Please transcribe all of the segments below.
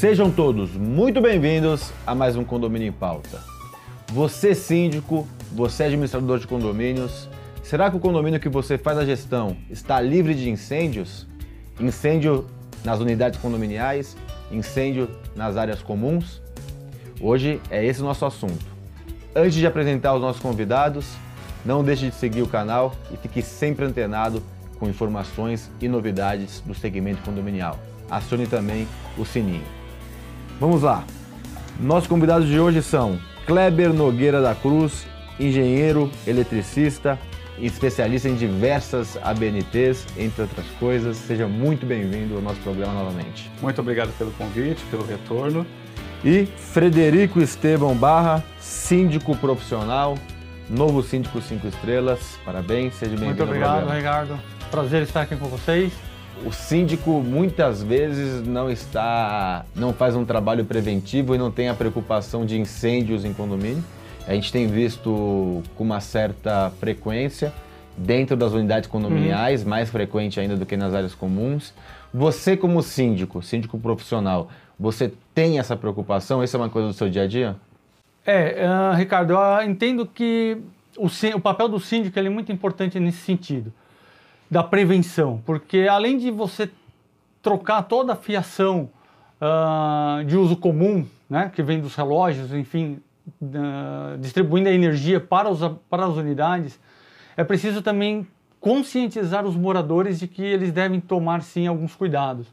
Sejam todos muito bem-vindos a mais um Condomínio em Pauta. Você, síndico, você, administrador de condomínios, será que o condomínio que você faz a gestão está livre de incêndios? Incêndio nas unidades condominiais, incêndio nas áreas comuns? Hoje é esse o nosso assunto. Antes de apresentar os nossos convidados, não deixe de seguir o canal e fique sempre antenado com informações e novidades do segmento condominial. Acione também o sininho. Vamos lá. Nossos convidados de hoje são Kleber Nogueira da Cruz, engenheiro, eletricista, especialista em diversas ABNTs, entre outras coisas. Seja muito bem-vindo ao nosso programa novamente. Muito obrigado pelo convite, pelo retorno. E Frederico Esteban Barra, síndico profissional, novo síndico 5 estrelas. Parabéns, seja bem-vindo. Muito obrigado, Ricardo. Prazer estar aqui com vocês. O síndico muitas vezes não está, não faz um trabalho preventivo e não tem a preocupação de incêndios em condomínio. A gente tem visto com uma certa frequência dentro das unidades condominiais, uhum. mais frequente ainda do que nas áreas comuns. Você como síndico, síndico profissional, você tem essa preocupação? Isso é uma coisa do seu dia a dia? É, uh, Ricardo, eu entendo que o, o papel do síndico é muito importante nesse sentido, da prevenção, porque além de você trocar toda a fiação uh, de uso comum, né, que vem dos relógios, enfim, uh, distribuindo a energia para, os, para as unidades, é preciso também conscientizar os moradores de que eles devem tomar sim alguns cuidados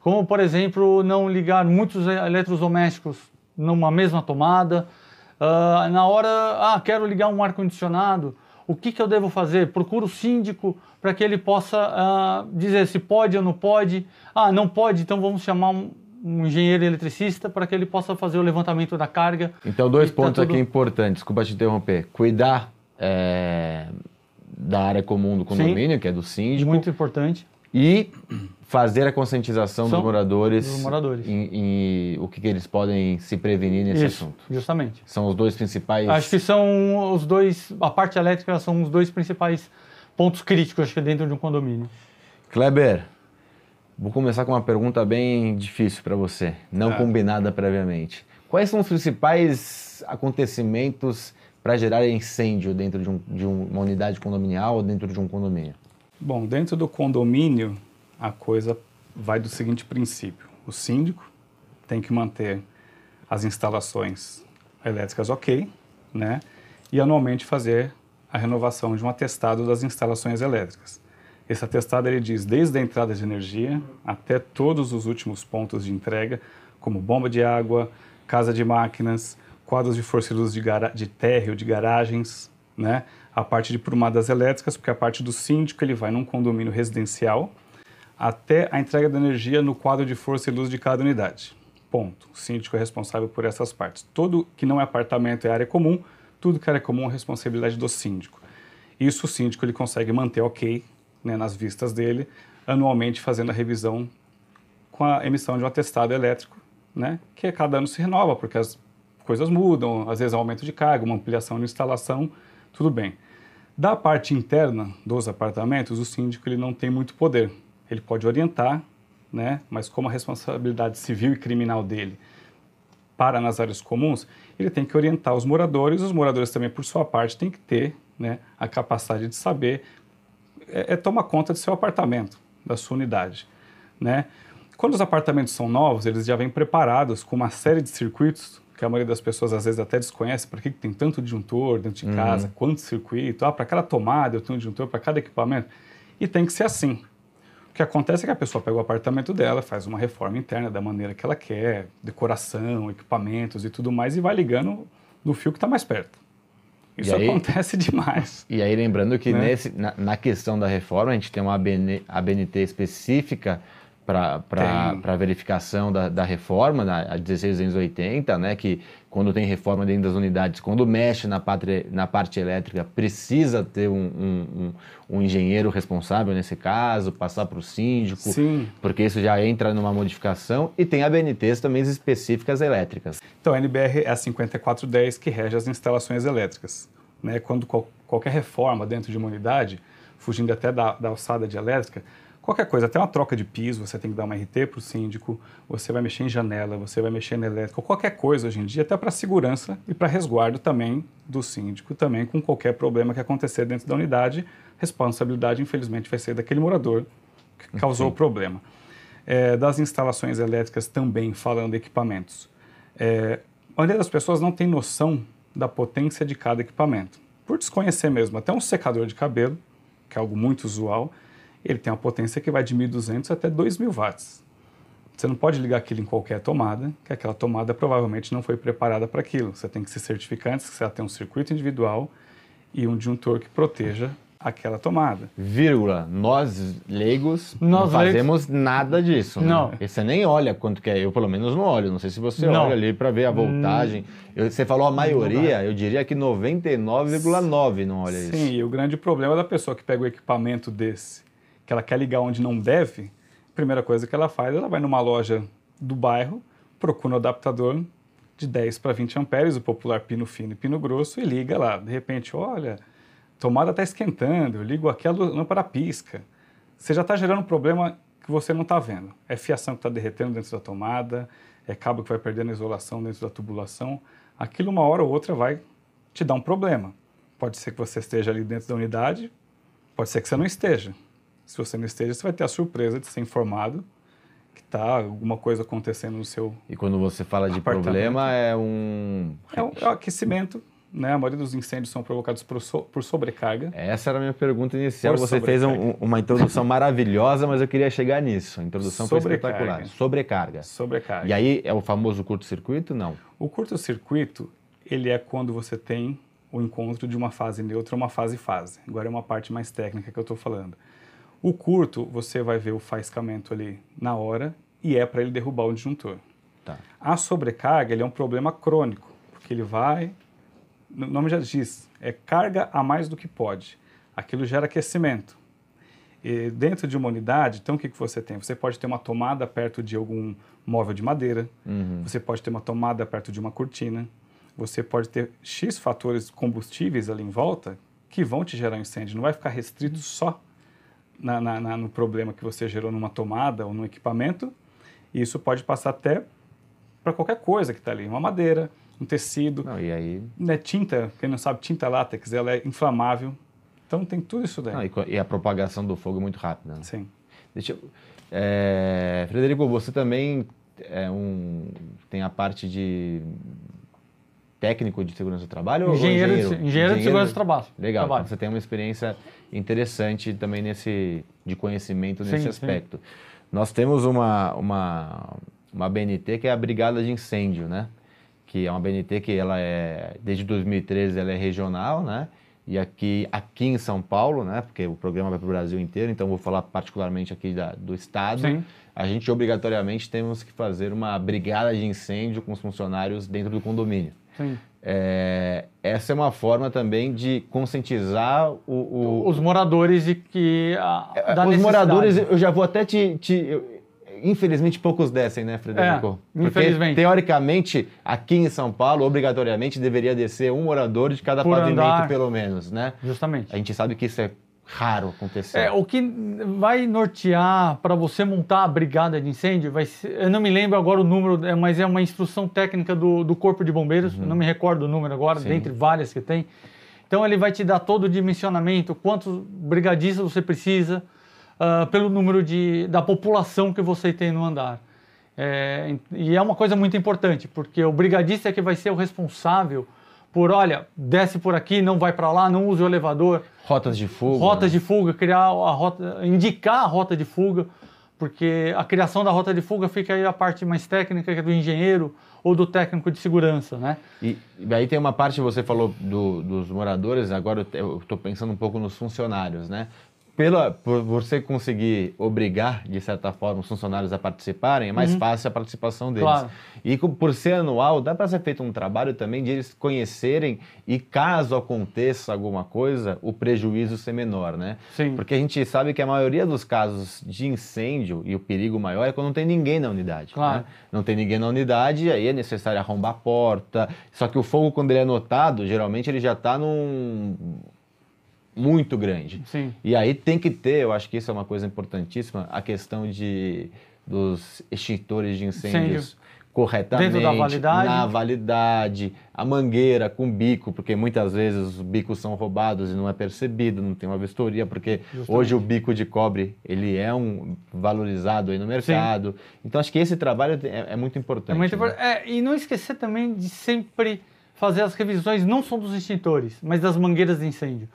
como por exemplo não ligar muitos eletrodomésticos numa mesma tomada. Uh, na hora, ah, quero ligar um ar-condicionado, o que, que eu devo fazer? Procuro o síndico para que ele possa uh, dizer se pode ou não pode. Ah, não pode, então vamos chamar um, um engenheiro eletricista para que ele possa fazer o levantamento da carga. Então, dois tá pontos tá tudo... aqui importantes, desculpa te interromper. Cuidar é, da área comum do condomínio, Sim, que é do síndico. Muito importante. E fazer a conscientização São dos moradores, dos moradores. Em, em, o que, que, eles podem se prevenir nesse Isso, assunto. Justamente. São os dois principais. Acho que são os dois. A parte elétrica são os dois principais pontos críticos acho que dentro de um condomínio. Kleber, vou começar com uma pergunta bem difícil para você, não é. combinada previamente. Quais são os principais acontecimentos para gerar incêndio dentro de, um, de uma unidade condominial ou dentro de um condomínio? Bom, dentro do condomínio, a coisa vai do seguinte princípio: o síndico tem que manter as instalações elétricas ok, né? E anualmente fazer a renovação de um atestado das instalações elétricas. Esse atestado ele diz desde a entrada de energia até todos os últimos pontos de entrega, como bomba de água, casa de máquinas, quadros de força de, de térreo, de garagens, né? A parte de prumadas elétricas, porque a parte do síndico ele vai num condomínio residencial até a entrega da energia no quadro de força e luz de cada unidade. Ponto. O síndico é responsável por essas partes. Tudo que não é apartamento é área comum, tudo que é área comum é responsabilidade do síndico. Isso o síndico ele consegue manter ok né, nas vistas dele, anualmente fazendo a revisão com a emissão de um atestado elétrico, né, que cada ano se renova, porque as coisas mudam, às vezes aumento de carga, uma ampliação de instalação, tudo bem. Da parte interna dos apartamentos, o síndico ele não tem muito poder ele pode orientar, né? mas como a responsabilidade civil e criminal dele para nas áreas comuns, ele tem que orientar os moradores, os moradores também, por sua parte, têm que ter né, a capacidade de saber, é, é tomar conta do seu apartamento, da sua unidade. Né? Quando os apartamentos são novos, eles já vêm preparados com uma série de circuitos que a maioria das pessoas às vezes até desconhece, por que tem tanto disjuntor dentro de uhum. casa, uhum. quanto circuito, ah, para cada tomada eu tenho um disjuntor, para cada equipamento, e tem que ser assim. O que acontece é que a pessoa pega o apartamento dela, faz uma reforma interna da maneira que ela quer, decoração, equipamentos e tudo mais, e vai ligando no fio que está mais perto. Isso aí, acontece demais. E aí, lembrando que né? nesse, na, na, questão da reforma, a gente tem uma ABN, ABNT específica para verificação da, da reforma, na, a 16280, né, que quando tem reforma dentro das unidades, quando mexe na, parte na parte elétrica, precisa ter um, um, um, um engenheiro responsável nesse caso, passar para o síndico, Sim. porque isso já entra numa modificação, e tem ABNTs também específicas elétricas. Então, a NBR é a 5410 que rege as instalações elétricas. Né? Quando qual, qualquer reforma dentro de uma unidade, fugindo até da, da alçada de elétrica, Qualquer coisa, até uma troca de piso, você tem que dar uma RT para o síndico, você vai mexer em janela, você vai mexer na elétrica, qualquer coisa hoje em dia, até para segurança e para resguardo também do síndico, também com qualquer problema que acontecer dentro da unidade, responsabilidade, infelizmente, vai ser daquele morador que causou o problema. É, das instalações elétricas também, falando de equipamentos. É, a maioria das pessoas não tem noção da potência de cada equipamento, por desconhecer mesmo. Até um secador de cabelo, que é algo muito usual, ele tem uma potência que vai de 1.200 até 2.000 watts. Você não pode ligar aquilo em qualquer tomada, que aquela tomada provavelmente não foi preparada para aquilo. Você tem que se certificar antes que ela tenha um circuito individual e um disjuntor que proteja aquela tomada. Vírgula, nós leigos Nós não leigos- fazemos nada disso. né? Não. E você nem olha quanto que é. Eu, pelo menos, não olho. Não sei se você Não. olha ali para ver a voltagem. Eu- você falou a maioria, eu diria que 99,9 não olha isso. Sim, e o grande problema da pessoa que pega o equipamento desse, que ela quer ligar onde não deve, a primeira coisa que ela faz, ela vai numa loja do bairro, procura um adaptador de 10 para 20 amperes, o popular pino fino e pino grosso, e liga lá. De repente, olha, tomada está esquentando, eu ligo aqui, a lâmpada pisca. Você já está gerando um problema que você não está vendo. É fiação que está derretendo dentro da tomada, é cabo que vai perdendo a isolação dentro da tubulação. Aquilo, uma hora ou outra, vai te dar um problema. Pode ser que você esteja ali dentro da unidade, pode ser que você não esteja. Se você não esteja, você vai ter a surpresa de ser informado que está alguma coisa acontecendo no seu. E quando você fala de problema, é um. É o, é o aquecimento, né? A maioria dos incêndios são provocados por, so- por sobrecarga. Essa era a minha pergunta inicial. Por Você fez um- uma introdução maravilhosa, mas eu queria chegar nisso. A introdução foi Sobrecarga. espetacular. Sobrecarga. Sobrecarga. E aí é o famoso curto-circuito? Não. O curto-circuito, ele é quando você tem o encontro de uma fase neutra a uma fase-fase. Agora é uma parte mais técnica que eu estou falando. O curto, você vai ver o faiscamento ali na hora e é para ele derrubar o disjuntor. Tá. A sobrecarga, ele é um problema crônico, porque ele vai, o nome já diz, é carga a mais do que pode. Aquilo gera aquecimento. E dentro de uma unidade, então o que, que você tem? Você pode ter uma tomada perto de algum móvel de madeira, Uhum. você pode ter uma tomada perto de uma cortina, você pode ter X fatores combustíveis ali em volta que vão te gerar um incêndio. Não vai ficar restrito só na, na- na- no problema que você gerou numa tomada ou num equipamento. E isso pode passar até para qualquer coisa que está ali. Uma madeira, um tecido. Não, e aí. Né, tinta, quem não sabe, tinta látex, ela é inflamável. Então tem tudo isso daí. Não, e, a propagação do fogo é muito rápida. né? Sim. Deixa eu, é, Frederico, você também é um, tem a parte de técnico de segurança do trabalho? ou Engenheiro, de, engenheiro, de segurança do trabalho. Legal, Trabalho. então você tem uma experiência interessante também nesse de conhecimento nesse Sim, sim. aspecto. Nós temos uma, uma, uma BNT que é a Brigada de Incêndio, né? Que é uma BNT que ela é, desde 2013, ela é regional, né? E aqui, aqui em São Paulo, né? Porque o programa vai para o Brasil inteiro, então vou falar particularmente aqui da, do estado. Sim. A gente obrigatoriamente temos que fazer uma brigada de incêndio com os funcionários dentro do condomínio. Sim. É, essa é uma forma também de conscientizar o, o- Os moradores de que. A, da É, os necessidade. moradores. Eu já vou até te. te- eu- infelizmente, poucos descem, né, Frederico? É, infelizmente. Teoricamente, aqui em São Paulo, obrigatoriamente deveria descer um morador de cada Por pavimento, andar. pelo menos, né? Justamente. A gente sabe que isso é raro acontecer. É, o que vai nortear para você montar a brigada de incêndio, vai ser, eu não me lembro agora o número, é, mas é uma instrução técnica do, do Corpo de Bombeiros, eu não me recordo o número agora, Sim. dentre várias que tem. Então ele vai te dar todo o dimensionamento, quantos brigadistas você precisa, ah, pelo número de, da população que você tem no andar. É, e é uma coisa muito importante, porque o brigadista é que vai ser o responsável por, olha, desce por aqui, não vai para lá, não use o elevador, Rotas de fuga. rotas né? de fuga, criar a rota, indicar a rota de fuga, porque a criação da rota de fuga fica aí a parte mais técnica que é do engenheiro ou do técnico de segurança, né? E, e aí tem uma parte, você falou do- dos moradores, agora eu estou pensando um pouco nos funcionários, né? Pela, por você conseguir obrigar, de certa forma, os funcionários a participarem, é mais fácil a participação deles. Uhum. Claro. E com- por ser anual, dá para ser feito um trabalho também de eles conhecerem e, caso aconteça alguma coisa, o prejuízo ser menor, né? Sim. Porque a gente sabe que a maioria dos casos de incêndio e o perigo maior é quando não tem ninguém na unidade. Claro. né? Não tem ninguém na unidade, aí é necessário arrombar a porta. Só que o fogo, quando ele é notado, geralmente ele já está num, muito grande. Sim. E aí tem que ter, eu acho que isso é uma coisa importantíssima, a questão de dos extintores de incêndios Incêndio. corretamente, Dentro da validade. na validade, a mangueira com bico, porque muitas vezes os bicos são roubados e não é percebido, não tem uma vistoria, porque Justamente. hoje o bico de cobre ele é um valorizado aí no mercado. Então acho que esse trabalho é, é muito importante. É muito né? é, e não esquecer também de sempre fazer as revisões, não só dos extintores, mas das mangueiras de incêndio.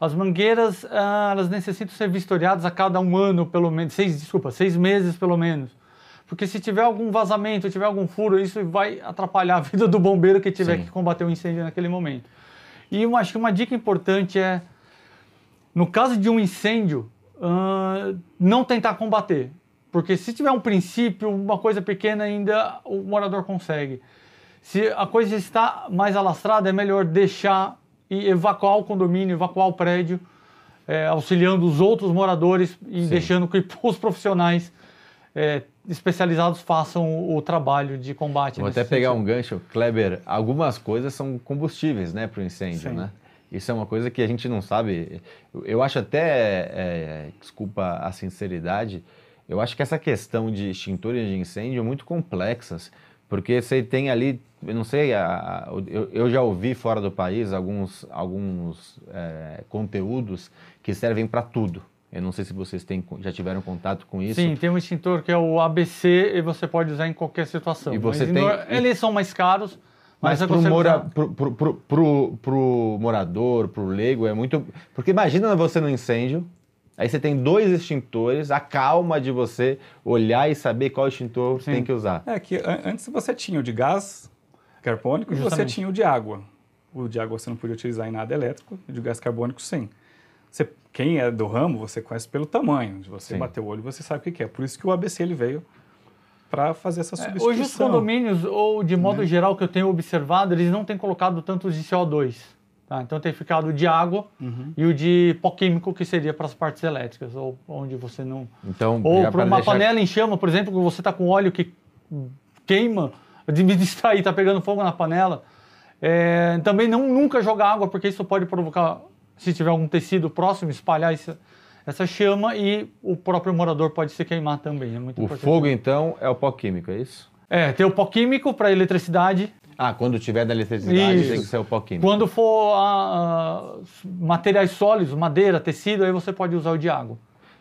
As mangueiras, ah, elas necessitam ser vistoriadas a cada um ano, pelo menos, seis, desculpa, seis meses pelo menos. Porque se tiver algum vazamento, tiver algum furo, isso vai atrapalhar a vida do bombeiro que tiver Sim. que combater o incêndio naquele momento. E eu acho que uma dica importante é, no caso de um incêndio, ah, não tentar combater. Porque se tiver um princípio, uma coisa pequena ainda o morador consegue. Se a coisa está mais alastrada, é melhor deixar e evacuar o condomínio, evacuar o prédio, eh, auxiliando os outros moradores e Sim. deixando que os profissionais eh, especializados façam o, trabalho de combate. Vou até pegar sentido. um gancho, Kleber. Algumas coisas são combustíveis, né, para o incêndio, Sim. né? Isso é uma coisa que a gente não sabe. Eu- Eu acho até, é, desculpa a sinceridade, eu acho que essa questão de extintores de incêndio é muito complexas, porque você tem ali, eu não sei, a- a- eu, eu já ouvi fora do país alguns, alguns é, conteúdos que servem para tudo. Eu não sei se vocês têm, já tiveram contato com isso. Sim, tem um extintor que é o ABC e você pode usar em qualquer situação. E você Mas tem- no- Eles são mais caros, Mas mas, é mora, pro, pro morador, pro leigo, é muito. Porque imagina você no incêndio, aí você tem dois extintores, a calma de você olhar e saber qual extintor Sim. tem que usar. É que an- antes você tinha o de gás carbônico e você tinha o de água. O de água você não podia utilizar em nada elétrico, e o de gás carbônico sim. Você, quem é do ramo, você conhece pelo tamanho. De você Sim. bater o olho, você sabe o que é. Por isso que o ABC ele veio para fazer essa É, substituição. Hoje os condomínios, ou de modo Né? geral que eu tenho observado, eles não têm colocado tantos de CO2. Tá? Então tem ficado o de água Uhum. e o de pó químico, que seria para as partes elétricas, ou onde você não... Então, Ou para uma deixar- panela em chama, por exemplo, que você está com óleo que queima, de me distrair, está pegando fogo na panela. É, também não nunca jogar água, porque isso pode provocar, se tiver algum tecido próximo, espalhar essa, essa chama e o próprio morador pode se queimar também. É muito O importante. fogo, então, é o pó químico, é isso? É, tem o pó químico para eletricidade. Ah, quando tiver da eletricidade, Isso. tem que ser o pó químico. Quando for ah, ah, materiais sólidos, madeira, tecido, aí você pode usar o de água.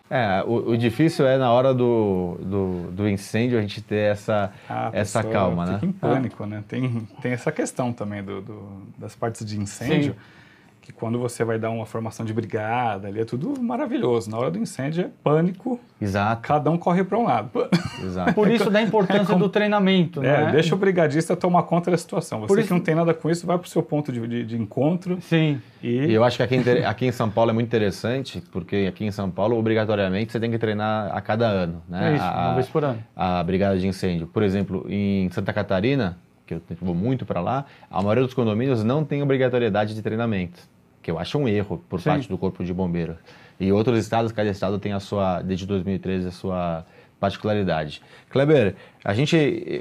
É, o, o difícil é na hora do, do, do incêndio a gente ter essa, A essa calma, né? fica em pânico, né? Tem, tem essa questão também do, do- das partes de incêndio, que quando você vai dar uma formação de brigada, ali é tudo maravilhoso. Na hora do incêndio é pânico, Exato, cada um corre para um lado. exato. Por isso da importância como- do treinamento, É, né? deixa o brigadista tomar conta da situação. Você Por que isso- não tem nada com isso, vai para o seu ponto de, de- de encontro Sim. E e... eu acho que aqui, aqui em São Paulo é muito interessante, porque aqui em São Paulo, obrigatoriamente, você tem que treinar a cada ano, né? É isso, a, uma vez por ano. a brigada de incêndio. Por exemplo, em Santa Catarina, que eu vou muito para lá, a maioria dos condomínios não tem obrigatoriedade de treinamento, que eu acho um erro por Sim. parte do Corpo de Bombeiro. E outros estados, cada estado tem a sua, desde 2013, a sua particularidade. Kleber, a gente,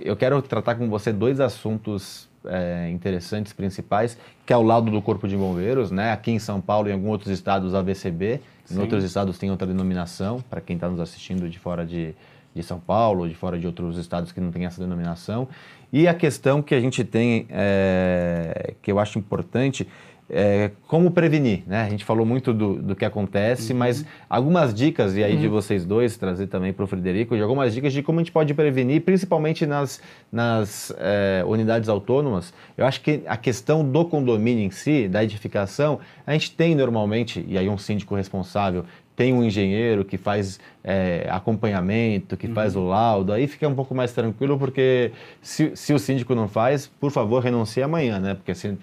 eu quero tratar com você dois assuntos é, interessantes, principais, que é o lado do Corpo de Bombeiros, né? Aqui em São Paulo e em alguns outros estados, AVCB. Em Sim. outros estados tem outra denominação, para quem está nos assistindo de fora de, de São Paulo, de fora de outros estados que não tem essa denominação. E a questão que a gente tem, é, que eu acho importante, é como prevenir, né? A gente falou muito do, do que acontece, mas algumas dicas, e aí de vocês dois, trazer também para o Frederico, de algumas dicas de como a gente pode prevenir, principalmente nas, nas é, unidades autônomas. Eu acho que a questão do condomínio em si, da edificação, a gente tem normalmente, e aí um síndico responsável tem um engenheiro que faz é, acompanhamento, que faz o laudo, aí fica um pouco mais tranquilo, porque se, se o síndico não faz, por favor, renuncie amanhã, né? Porque assim,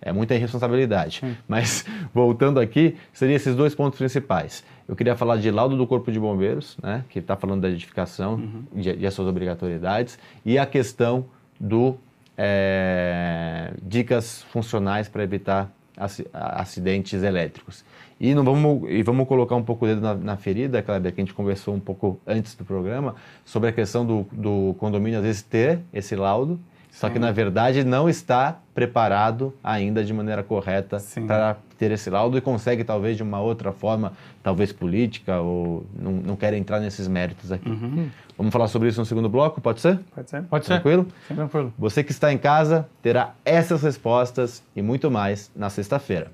é muita irresponsabilidade. Mas, voltando aqui, seriam esses dois pontos principais. Eu queria falar de laudo do Corpo de Bombeiros, né? Que está falando da edificação e de, de as suas obrigatoriedades, e a questão do é, dicas funcionais para evitar aci- acidentes elétricos. E, não vamos, e vamos colocar um pouco o dedo na, na ferida, Kleber, que a gente conversou um pouco antes do programa, sobre a questão do, do condomínio às vezes ter esse laudo Só que na verdade não está preparado ainda de maneira correta para ter esse laudo e consegue talvez de uma outra forma, talvez política ou não, não quero entrar nesses méritos aqui. Uhum. Vamos falar sobre isso no segundo bloco, pode ser? Pode ser? Pode ser? Tranquilo? Tranquilo. Você que está em casa terá essas respostas e muito mais na sexta-feira.